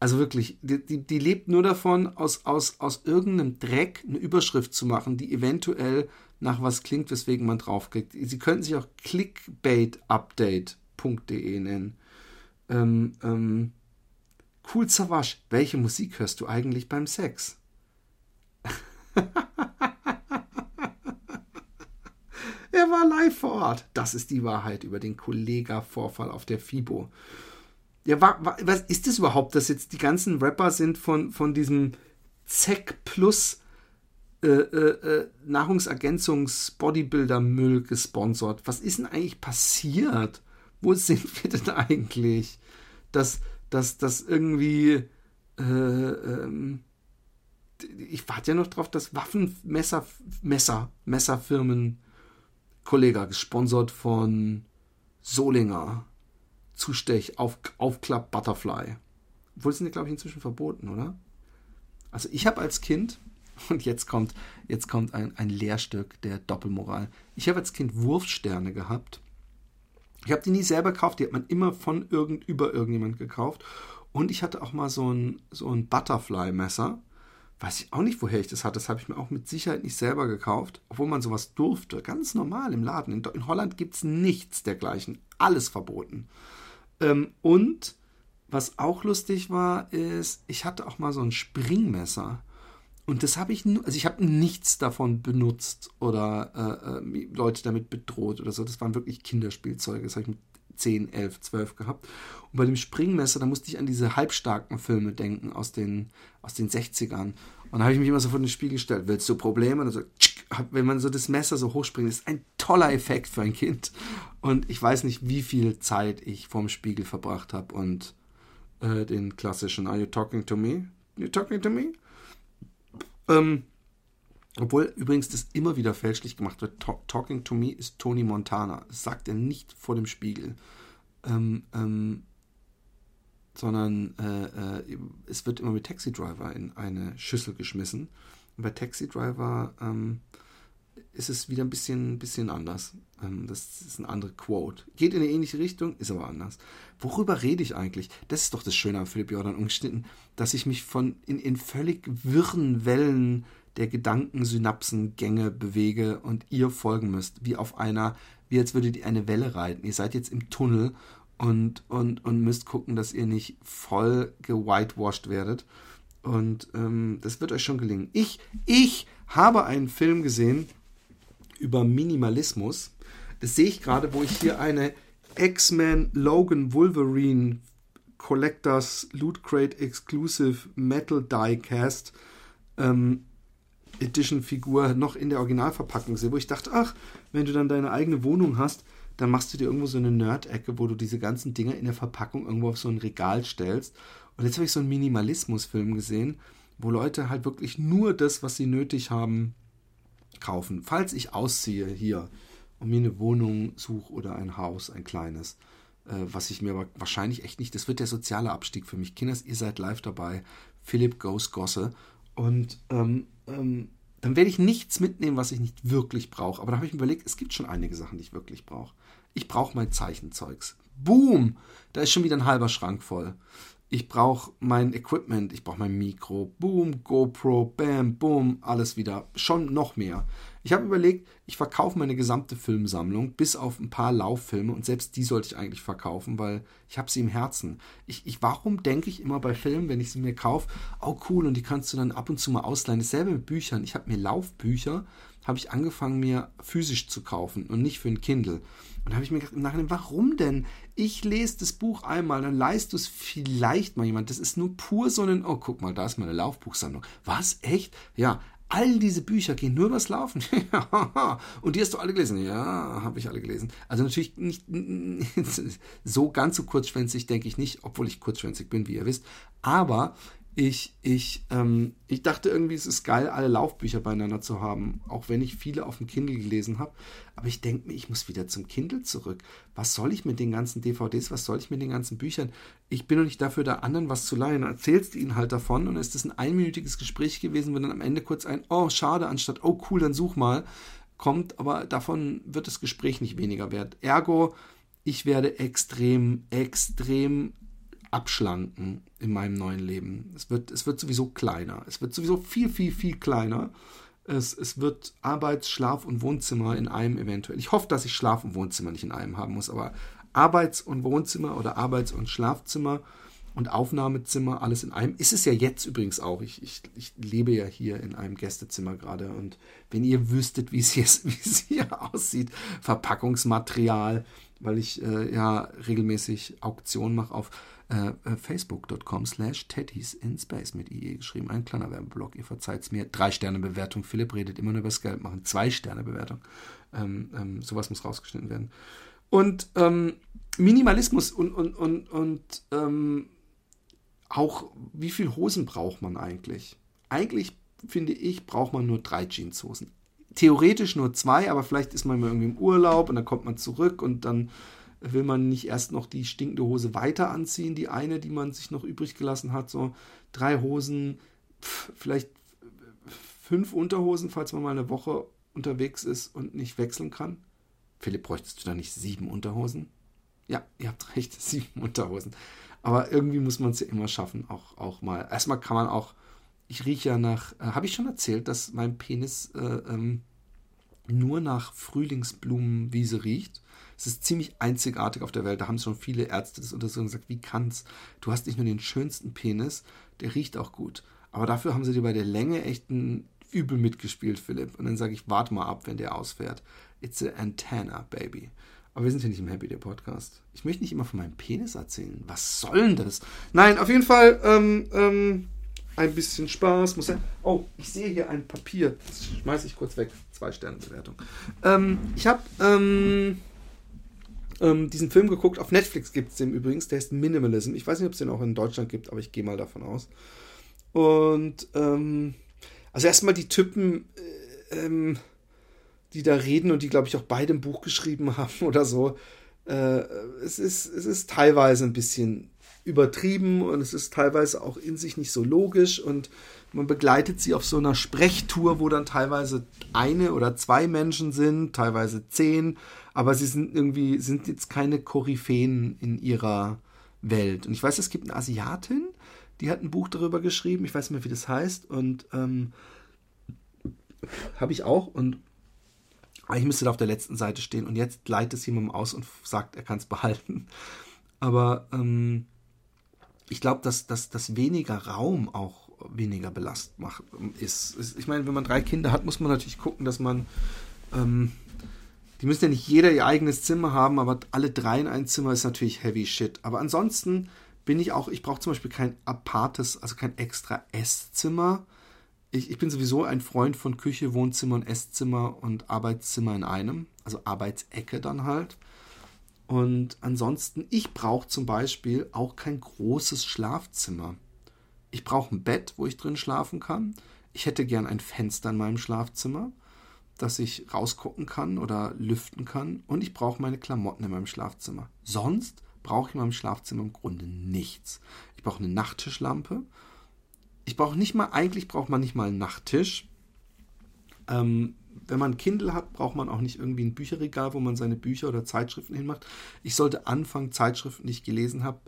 Also wirklich, die, die, die, lebt nur davon, aus, aus, aus irgendeinem Dreck eine Überschrift zu machen, die eventuell nach was klingt, weswegen man draufklickt. Sie könnten sich auch clickbaitupdate.de nennen. Ähm, ähm, cool Savage, welche Musik hörst du eigentlich beim Sex? [laughs] er war live vor Ort. Das ist die Wahrheit über den Kollega-Vorfall auf der FIBO. Ja, war, war, was ist das überhaupt, dass jetzt die ganzen Rapper sind von, von diesem ZEC Plus äh, äh, äh, Nahrungsergänzungs-Bodybuilder-Müll gesponsert? Was ist denn eigentlich passiert? Wo sind wir denn eigentlich? Dass, dass, dass irgendwie äh, ähm, ich warte ja noch drauf, dass Waffenmesser, Messer, Messerfirmen Kollege, gesponsert von Solinger. Zustech, auf, Aufklapp Butterfly. Obwohl sind die, glaube ich, inzwischen verboten, oder? Also ich habe als Kind, [laughs] und jetzt kommt, jetzt kommt ein, ein Lehrstück der Doppelmoral. Ich habe als Kind Wurfsterne gehabt. Ich habe die nie selber gekauft, die hat man immer von irgend, über irgendjemand gekauft. Und ich hatte auch mal so ein, so ein Butterfly-Messer. Weiß ich auch nicht, woher ich das hatte. Das habe ich mir auch mit Sicherheit nicht selber gekauft, obwohl man sowas durfte. Ganz normal im Laden. In, in Holland gibt es nichts dergleichen. Alles verboten. Ähm, und was auch lustig war, ist, ich hatte auch mal so ein Springmesser. Und das habe ich nur, also ich habe nichts davon benutzt oder äh, äh, Leute damit bedroht oder so. Das waren wirklich Kinderspielzeuge. Das habe ich mit 10, 11, 12 gehabt. Und bei dem Springmesser, da musste ich an diese halbstarken Filme denken aus den, aus den 60ern. Und da habe ich mich immer so vor den Spiegel gestellt, willst du Probleme? Und so, wenn man so das Messer so hochspringt, ist ein toller Effekt für ein Kind. Und ich weiß nicht, wie viel Zeit ich vorm Spiegel verbracht habe und äh, den klassischen Are you talking to me? You talking to me? Ähm, obwohl übrigens das immer wieder fälschlich gemacht wird. Talking to me ist Tony Montana. Das sagt er nicht vor dem Spiegel. Ähm, ähm, sondern äh, äh, es wird immer mit Taxi Driver in eine Schüssel geschmissen. Und bei Taxi Driver ähm, ist es wieder ein bisschen, bisschen anders. Ähm, das ist eine andere Quote. Geht in eine ähnliche Richtung, ist aber anders. Worüber rede ich eigentlich? Das ist doch das Schöne an Philipp Jordan umgeschnitten, dass ich mich von in, in völlig wirren Wellen der Gedankensynapsengänge bewege und ihr folgen müsst, wie auf einer, wie als würdet ihr eine Welle reiten. Ihr seid jetzt im Tunnel und, und, und müsst gucken, dass ihr nicht voll gewhitewashed werdet. Und ähm, das wird euch schon gelingen. Ich, ich habe einen Film gesehen über Minimalismus. Das sehe ich gerade, wo ich hier eine X-Men Logan Wolverine Collectors Loot Crate Exclusive Metal Die Cast ähm, Edition Figur noch in der Originalverpackung sehe, wo ich dachte, ach, wenn du dann deine eigene Wohnung hast, dann machst du dir irgendwo so eine Nerd-Ecke, wo du diese ganzen Dinger in der Verpackung irgendwo auf so ein Regal stellst. Und jetzt habe ich so einen Minimalismus-Film gesehen, wo Leute halt wirklich nur das, was sie nötig haben, kaufen. Falls ich ausziehe hier und mir eine Wohnung suche oder ein Haus, ein kleines, äh, was ich mir aber wahrscheinlich echt nicht, das wird der soziale Abstieg für mich. Kinders, ihr seid live dabei. Philipp Goes Gosse. Und ähm, ähm, dann werde ich nichts mitnehmen, was ich nicht wirklich brauche. Aber da habe ich mir überlegt, es gibt schon einige Sachen, die ich wirklich brauche. Ich brauche mein Zeichenzeugs. Boom! Da ist schon wieder ein halber Schrank voll. Ich brauche mein Equipment, ich brauche mein Mikro, boom, GoPro, bam, boom, alles wieder. Schon noch mehr. Ich habe überlegt, ich verkaufe meine gesamte Filmsammlung, bis auf ein paar Lauffilme und selbst die sollte ich eigentlich verkaufen, weil ich habe sie im Herzen. Ich, ich, warum denke ich immer bei Filmen, wenn ich sie mir kaufe, oh cool, und die kannst du dann ab und zu mal ausleihen. Dasselbe mit Büchern. Ich habe mir Laufbücher, habe ich angefangen mir physisch zu kaufen und nicht für ein Kindle. Und da habe ich mir gedacht, Nachhinein, warum denn? Ich lese das Buch einmal, dann leist du es vielleicht mal jemand. Das ist nur pur so ein, oh, guck mal, da ist meine Laufbuchsammlung. Was? Echt? Ja, all diese Bücher gehen nur übers Laufen. [laughs] und die hast du alle gelesen? Ja, habe ich alle gelesen. Also natürlich nicht [laughs] so ganz so kurzschwänzig, denke ich nicht, obwohl ich kurzschwänzig bin, wie ihr wisst. Aber ich, ich, ähm, ich dachte irgendwie, es ist geil, alle Laufbücher beieinander zu haben, auch wenn ich viele auf dem Kindle gelesen habe. Aber ich denke mir, ich muss wieder zum Kindle zurück. Was soll ich mit den ganzen DVDs, was soll ich mit den ganzen Büchern? Ich bin doch nicht dafür, da anderen was zu leihen. Erzählst du ihnen halt davon und ist das ein einminütiges Gespräch gewesen, wenn dann am Ende kurz ein, oh, schade, anstatt, oh, cool, dann such mal, kommt, aber davon wird das Gespräch nicht weniger wert. Ergo, ich werde extrem, extrem abschlanken in meinem neuen Leben. Es wird, es wird sowieso kleiner. Es wird sowieso viel, viel, viel kleiner. Es, es wird Arbeits-, Schlaf- und Wohnzimmer in einem eventuell. Ich hoffe, dass ich Schlaf- und Wohnzimmer nicht in einem haben muss, aber Arbeits- und Wohnzimmer oder Arbeits- und Schlafzimmer und Aufnahmezimmer, alles in einem. Ist es ja jetzt übrigens auch. Ich, ich, ich lebe ja hier in einem Gästezimmer gerade und wenn ihr wüsstet, wie es hier, [laughs] wie es hier aussieht, Verpackungsmaterial, weil ich äh, ja regelmäßig Auktionen mache auf äh, äh, facebook.com slash Teddys in Space mit IE geschrieben. Ein kleiner Werbeblock, ihr verzeiht es mir. Drei Sterne Bewertung. Philipp redet immer nur über das Geld machen. Zwei Sterne Bewertung. Ähm, ähm, sowas muss rausgeschnitten werden. Und ähm, Minimalismus und, und, und, und ähm, auch, wie viel Hosen braucht man eigentlich? Eigentlich, finde ich, braucht man nur drei Jeanshosen. theoretisch nur zwei, aber vielleicht ist man mal irgendwie im Urlaub und dann kommt man zurück und dann will man nicht erst noch die stinkende Hose weiter anziehen, die eine, die man sich noch übrig gelassen hat. So drei Hosen, pff, vielleicht fünf Unterhosen, falls man mal eine Woche unterwegs ist und nicht wechseln kann. Philipp, bräuchtest du da nicht sieben Unterhosen? Ja, ihr habt recht, [laughs] sieben Unterhosen. Aber irgendwie muss man es ja immer schaffen, auch, auch mal. Erstmal kann man auch, ich rieche ja nach, äh, habe ich schon erzählt, dass mein Penis äh, ähm, nur nach Frühlingsblumenwiese riecht. Es ist ziemlich einzigartig auf der Welt. Da haben schon viele Ärzte das untersucht und gesagt, wie kann's? Du hast nicht nur den schönsten Penis, der riecht auch gut. Aber dafür haben sie dir bei der Länge echt ein übel mitgespielt, Philipp. Und dann sage ich, warte mal ab, wenn der ausfährt. It's a antenna, baby. Aber wir sind ja nicht im Happy Day Podcast. Ich möchte nicht immer von meinem Penis erzählen. Was soll denn das? Nein, auf jeden Fall ähm, ähm, ein bisschen Spaß. Muss ja oh, ich sehe hier ein Papier. Das schmeiße ich kurz weg. Zwei Sterne Bewertung. Ähm, ich habe ähm, ähm, diesen Film geguckt. Auf Netflix gibt es den übrigens. Der ist Minimalism. Ich weiß nicht, ob es den auch in Deutschland gibt, aber ich gehe mal davon aus. Und ähm, also erstmal die Typen, äh, ähm, die da reden und die, glaube ich, auch beide ein Buch geschrieben [laughs] haben oder so. Äh, es, ist, es ist teilweise ein bisschen übertrieben und es ist teilweise auch in sich nicht so logisch und man begleitet sie auf so einer Sprechtour, wo dann teilweise eine oder zwei Menschen sind, teilweise zehn, aber sie sind irgendwie, sind jetzt keine Koryphäen in ihrer Welt. Und ich weiß, es gibt eine Asiatin, die hat ein Buch darüber geschrieben, ich weiß nicht mehr, wie das heißt, und ähm, habe ich auch. Und eigentlich müsste da auf der letzten Seite stehen und jetzt leitet es jemandem aus und sagt, er kann es behalten. Aber ähm, ich glaube, dass, dass, dass weniger Raum auch weniger belastend macht, ist. Ich meine, wenn man drei Kinder hat, muss man natürlich gucken, dass man. Ähm, die müssen ja nicht jeder ihr eigenes Zimmer haben, aber alle drei in ein Zimmer ist natürlich heavy shit. Aber ansonsten bin ich auch, ich brauche zum Beispiel kein apartes, also kein extra Esszimmer. Ich, ich bin sowieso ein Freund von Küche, Wohnzimmer und Esszimmer und Arbeitszimmer in einem, also Arbeitsecke dann halt. Und ansonsten, ich brauche zum Beispiel auch kein großes Schlafzimmer. Ich brauche ein Bett, wo ich drin schlafen kann. Ich hätte gern ein Fenster in meinem Schlafzimmer, dass ich rausgucken kann oder lüften kann. Und ich brauche meine Klamotten in meinem Schlafzimmer. Sonst brauche ich in meinem Schlafzimmer im Grunde nichts. Ich brauche eine Nachttischlampe. Ich brauche nicht mal, eigentlich braucht man nicht mal einen Nachttisch. Ähm, wenn man Kindle hat, braucht man auch nicht irgendwie ein Bücherregal, wo man seine Bücher oder Zeitschriften hinmacht. Ich sollte anfangen, Zeitschriften, die ich gelesen habe,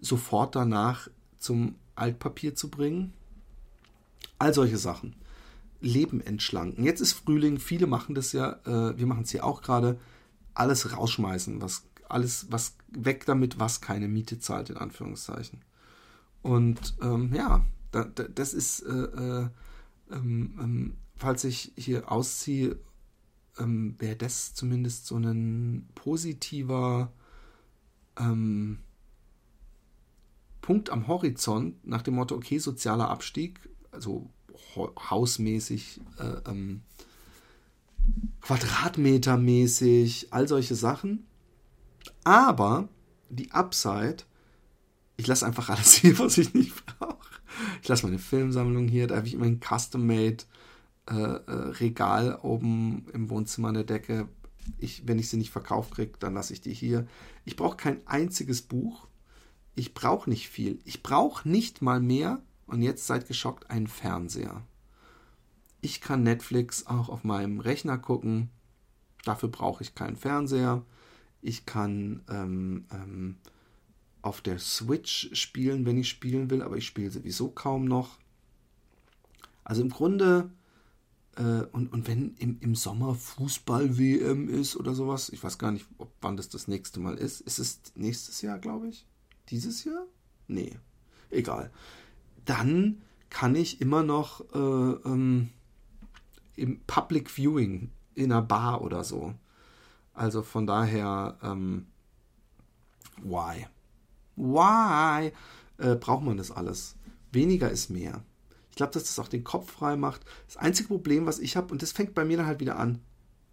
sofort danach zum Altpapier zu bringen. All solche Sachen. Leben entschlanken. Jetzt ist Frühling, viele machen das ja, äh, wir machen es hier auch gerade, alles rausschmeißen, was alles, was weg damit, was keine Miete zahlt, in Anführungszeichen. Und ähm, ja, da, da, das ist, äh, äh, ähm, ähm, falls ich hier ausziehe, ähm, wäre das zumindest so ein positiver ähm, Punkt am Horizont nach dem Motto, okay, sozialer Abstieg, also hausmäßig, äh, ähm, Quadratmetermäßig, all solche Sachen. Aber die Upside, ich lasse einfach alles [laughs] hier, was ich nicht brauche. Ich lasse meine Filmsammlung hier, da habe ich immer ein Custom-Made äh, äh, Regal oben im Wohnzimmer an der Decke. Ich, wenn ich sie nicht verkauft kriege, dann lasse ich die hier. Ich brauche kein einziges Buch. Ich brauche nicht viel. Ich brauche nicht mal mehr, und jetzt seid geschockt, einen Fernseher. Ich kann Netflix auch auf meinem Rechner gucken. Dafür brauche ich keinen Fernseher. Ich kann ähm, ähm, auf der Switch spielen, wenn ich spielen will, aber ich spiele sowieso kaum noch. Also im Grunde, äh, und, und wenn im, im Sommer Fußball-WM ist oder sowas, ich weiß gar nicht, ob, wann das das nächste Mal ist. Ist es nächstes Jahr, glaube ich? Dieses Jahr? Nee, egal. Dann kann ich immer noch äh, ähm, im Public Viewing in einer Bar oder so also von daher, ähm, why? Why äh, braucht man das alles? Weniger ist mehr. Ich glaube, dass das auch den Kopf frei macht. Das einzige Problem, was ich habe, und das fängt bei mir dann halt wieder an,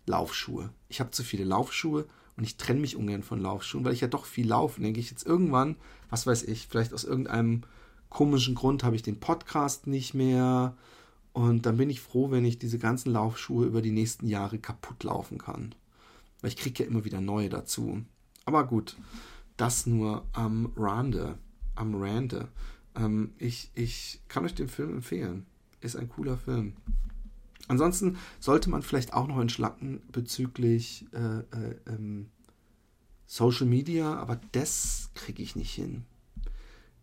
Laufschuhe. Ich habe zu viele Laufschuhe und ich trenne mich ungern von Laufschuhen, weil ich ja doch viel laufe. Denke ich jetzt irgendwann, was weiß ich, vielleicht aus irgendeinem komischen Grund habe ich den Podcast nicht mehr Und dann bin ich froh, wenn ich diese ganzen Laufschuhe über die nächsten Jahre kaputt laufen kann. Weil ich kriege ja immer wieder neue dazu. Aber gut, das nur am Rande. Am Rande. Ähm, ich, ich kann euch den Film empfehlen. Ist ein cooler Film. Ansonsten sollte man vielleicht auch noch entschlacken bezüglich äh, äh, ähm, Social Media, aber das kriege ich nicht hin.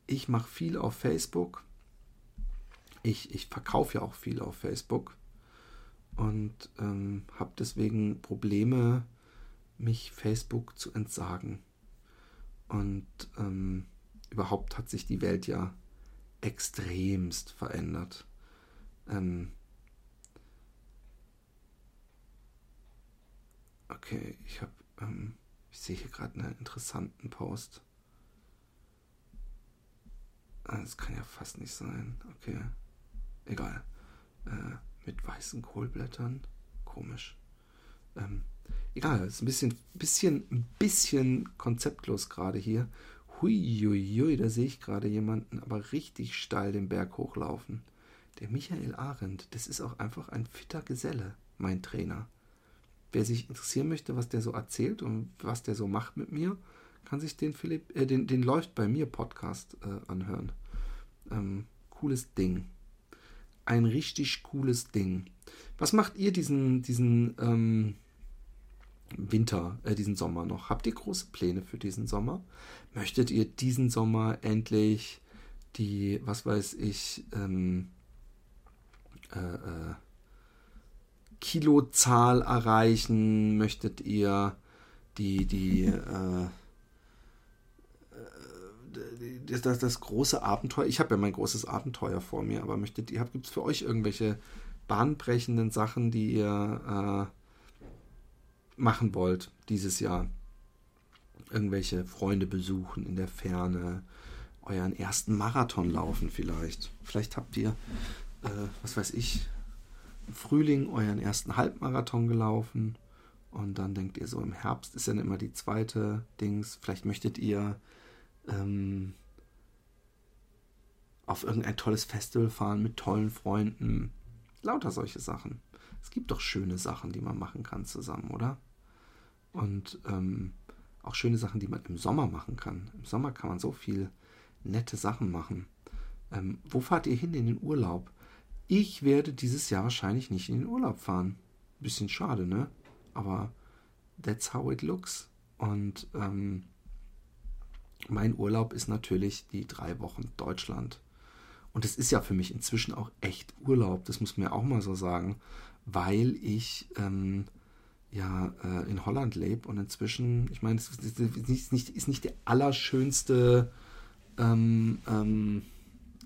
Ich mache viel auf Facebook. Ich, ich verkaufe ja auch viel auf Facebook und ähm, habe deswegen Probleme, mich Facebook zu entsagen. Und ähm, überhaupt hat sich die Welt ja extremst verändert. Ähm, okay, ich habe ähm, ich sehe hier gerade einen interessanten Post. Ah, das kann ja fast nicht sein. Okay. Egal. Äh, mit weißen Kohlblättern. Komisch. Ähm, egal, ist ein bisschen, bisschen, ein bisschen konzeptlos gerade hier. Huiuiui, da sehe ich gerade jemanden aber richtig steil den Berg hochlaufen. Der Michael Arendt, das ist auch einfach ein fitter Geselle, mein Trainer. Wer sich interessieren möchte, was der so erzählt und was der so macht mit mir, kann sich den Philipp, äh, den, den läuft bei mir Podcast äh, anhören. Ähm, cooles Ding. Ein richtig cooles Ding. Was macht ihr diesen, diesen ähm, Winter, äh, diesen Sommer noch? Habt ihr große Pläne für diesen Sommer? Möchtet ihr diesen Sommer endlich die, was weiß ich, ähm, äh, äh, Kilozahl erreichen? Möchtet ihr die, die, äh, das, das, das, große Abenteuer? Ich habe ja mein großes Abenteuer vor mir, aber möchtet ihr, gibt es für euch irgendwelche bahnbrechenden Sachen, die ihr äh, machen wollt dieses Jahr? Irgendwelche Freunde besuchen in der Ferne, euren ersten Marathon laufen vielleicht. Vielleicht habt ihr, äh, was weiß ich, im Frühling euren ersten Halbmarathon gelaufen und dann denkt ihr so, im Herbst ist dann immer die zweite Dings. Vielleicht möchtet ihr ähm, auf irgendein tolles Festival fahren mit tollen Freunden. Lauter solche Sachen. Es gibt doch schöne Sachen, die man machen kann zusammen, oder? Und ähm, auch schöne Sachen, die man im Sommer machen kann. Im Sommer kann man so viel nette Sachen machen. Ähm, wo fahrt ihr hin in den Urlaub? Ich werde dieses Jahr wahrscheinlich nicht in den Urlaub fahren. Bisschen schade, ne? Aber that's how it looks. Und ähm, mein Urlaub ist natürlich die drei Wochen Deutschland. Und es ist ja für mich inzwischen auch echt Urlaub, das muss man ja auch mal so sagen, weil ich ähm, ja äh, in Holland lebe und inzwischen, ich meine, es ist nicht, ist nicht der allerschönste, ähm, ähm,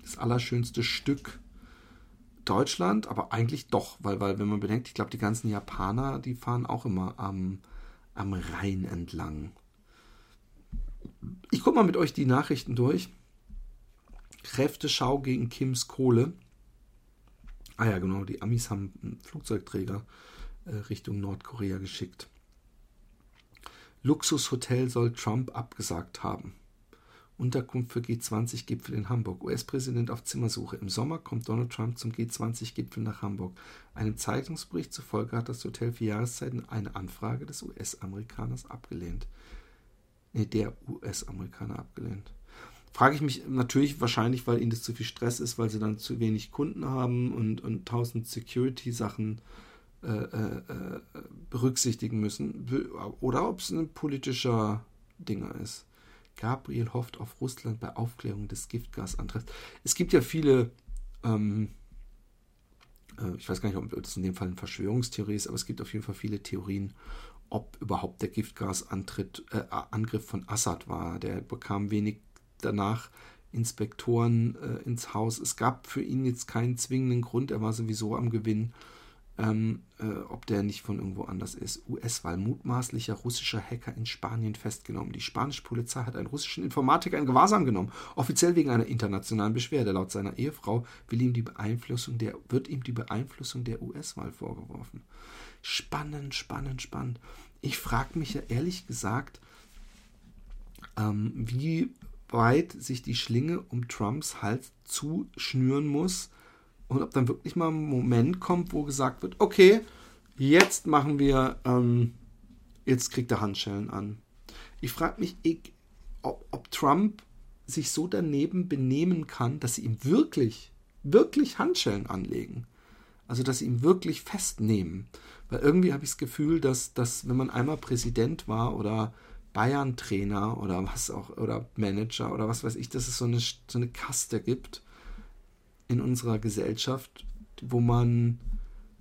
das allerschönste Stück Deutschland, aber eigentlich doch, weil, weil wenn man bedenkt, ich glaube, die ganzen Japaner, die fahren auch immer am, am Rhein entlang. Ich gucke mal mit euch die Nachrichten durch. Kräfteschau gegen Kims Kohle. Ah ja, genau, die Amis haben einen Flugzeugträger äh, Richtung Nordkorea geschickt. Luxushotel soll Trump abgesagt haben. Unterkunft für G20-Gipfel in Hamburg. US-Präsident auf Zimmersuche. Im Sommer kommt Donald Trump zum G20-Gipfel nach Hamburg. Einem Zeitungsbericht zufolge hat das Hotel für Jahreszeiten eine Anfrage des US-Amerikaners abgelehnt. Der US-Amerikaner abgelehnt. Frage ich mich natürlich wahrscheinlich, weil ihnen das zu viel Stress ist, weil sie dann zu wenig Kunden haben und, und tausend Security-Sachen äh, äh, äh berücksichtigen müssen. Oder ob es ein politischer Dinger ist. Gabriel hofft auf Russland bei Aufklärung des Giftgasantrags. Es gibt ja viele, ähm, äh, ich weiß gar nicht, ob das in dem Fall eine Verschwörungstheorie ist, aber es gibt auf jeden Fall viele Theorien, ob überhaupt der Giftgasangriff äh, von Assad war. Der bekam wenig danach Inspektoren äh, ins Haus. Es gab für ihn jetzt keinen zwingenden Grund, er war sowieso am Gewinn ähm, äh, ob der nicht von irgendwo anders ist. US-Wahl. Mutmaßlicher russischer Hacker in Spanien festgenommen. Die spanische Polizei hat einen russischen Informatiker in Gewahrsam genommen. Offiziell wegen einer internationalen Beschwerde. Laut seiner Ehefrau will ihm die Beeinflussung der, wird ihm die Beeinflussung der US-Wahl vorgeworfen. Spannend, spannend, spannend. Ich frage mich ja ehrlich gesagt, ähm, wie weit sich die Schlinge um Trumps Hals zuschnüren muss, und ob dann wirklich mal ein Moment kommt, wo gesagt wird, okay, jetzt machen wir, ähm, jetzt kriegt er Handschellen an. Ich frage mich, ich, ob, ob Trump sich so daneben benehmen kann, dass sie ihm wirklich, wirklich Handschellen anlegen. Also, dass sie ihn wirklich festnehmen. Weil irgendwie habe ich das Gefühl, dass, dass wenn man einmal Präsident war oder Bayern-Trainer oder was auch, oder Manager oder was weiß ich, dass es so eine, so eine Kaste gibt in unserer Gesellschaft, wo man,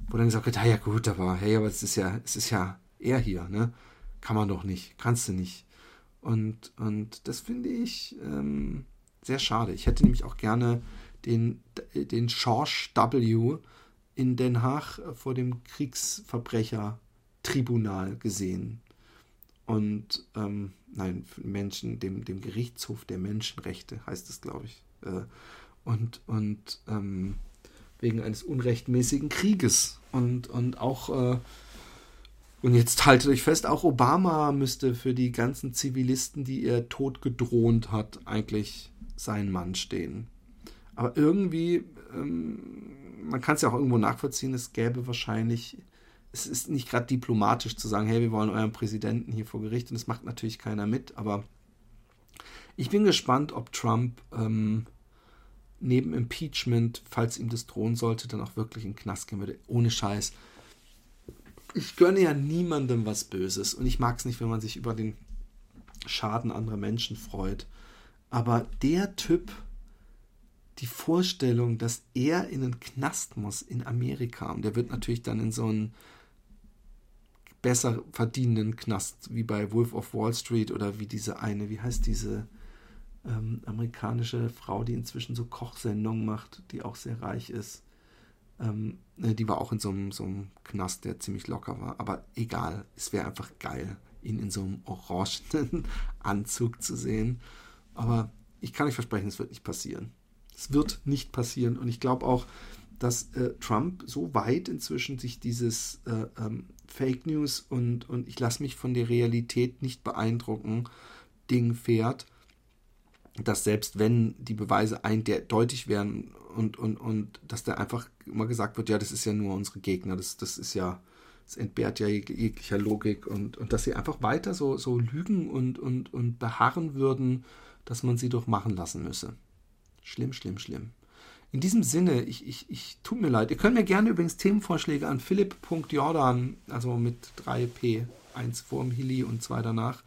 wo dann gesagt wird, ja gut, aber hey, aber es ist ja, es ist ja er hier, ne? Kann man doch nicht, kannst du nicht. Und, und das finde ich ähm, sehr schade. Ich hätte nämlich auch gerne den, den George W. in Den Haag vor dem Kriegsverbrechertribunal gesehen und ähm, nein, Menschen, dem, dem Gerichtshof der Menschenrechte heißt es, glaube ich. Äh, und und ähm, wegen eines unrechtmäßigen Krieges. Und, und auch, äh, und jetzt haltet euch fest, auch Obama müsste für die ganzen Zivilisten, die er tot gedroht hat, eigentlich sein Mann stehen. Aber irgendwie, ähm, man kann es ja auch irgendwo nachvollziehen, es gäbe wahrscheinlich es ist nicht gerade diplomatisch zu sagen, hey, wir wollen euren Präsidenten hier vor Gericht und das macht natürlich keiner mit, aber ich bin gespannt, ob Trump ähm, neben Impeachment, falls ihm das drohen sollte, dann auch wirklich in den Knast gehen würde. Ohne Scheiß. Ich gönne ja niemandem was Böses und ich mag es nicht, wenn man sich über den Schaden anderer Menschen freut. Aber der Typ, die Vorstellung, dass er in den Knast muss in Amerika und der wird natürlich dann in so einen besser verdienenden Knast, wie bei Wolf of Wall Street oder wie diese eine, wie heißt diese ähm, amerikanische Frau, die inzwischen so Kochsendungen macht, die auch sehr reich ist. Ähm, ne, die war auch in so einem, so einem Knast, der ziemlich locker war. Aber egal, es wäre einfach geil, ihn in so einem orangenen [laughs] Anzug zu sehen. Aber ich kann euch versprechen, es wird nicht passieren. Es wird nicht passieren. Und ich glaube auch, dass äh, Trump so weit inzwischen sich dieses äh, ähm, Fake News und, und ich lasse mich von der Realität nicht beeindrucken Ding fährt, dass selbst wenn die Beweise eindeutig wären und, und, und dass da einfach immer gesagt wird, ja, das ist ja nur unsere Gegner, das, das ist ja, das entbehrt ja jeglicher Logik und, und dass sie einfach weiter so, so lügen und, und, und beharren würden, dass man sie doch machen lassen müsse. Schlimm, schlimm, schlimm. In diesem Sinne, ich, ich, ich tut mir leid. Ihr könnt mir gerne übrigens Themenvorschläge an philipp.jordan, also mit 3p, 1 vor dem Hili und 2 danach,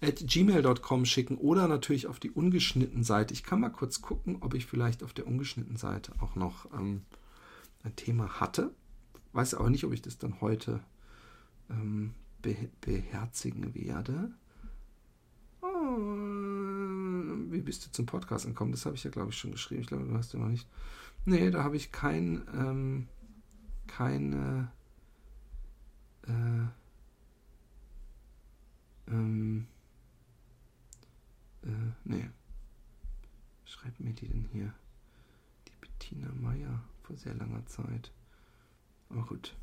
at gmail.com schicken oder natürlich auf die ungeschnitten Seite. Ich kann mal kurz gucken, ob ich vielleicht auf der ungeschnitten Seite auch noch ähm, ein Thema hatte. Weiß aber nicht, ob ich das dann heute ähm, be beherzigen werde. Wie bist du zum Podcast gekommen? Das habe ich ja, glaube ich, schon geschrieben. Ich glaube, du hast ja noch nicht. Nee, da habe ich kein, ähm, keine, äh, ähm, äh, nee. Schreibt mir die denn hier? Die Bettina Meyer vor sehr langer Zeit. Aber gut.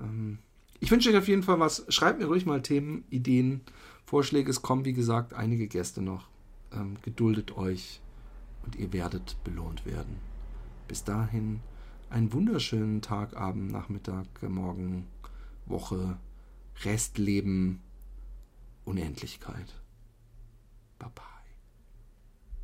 Ähm, ich wünsche euch auf jeden Fall was. Schreibt mir ruhig mal Themen, Ideen, Vorschläge. Es kommen, wie gesagt, einige Gäste noch. Ähm, geduldet euch und ihr werdet belohnt werden. Bis dahin einen wunderschönen Tag, Abend, Nachmittag, Morgen, Woche, Restleben, Unendlichkeit. Baba.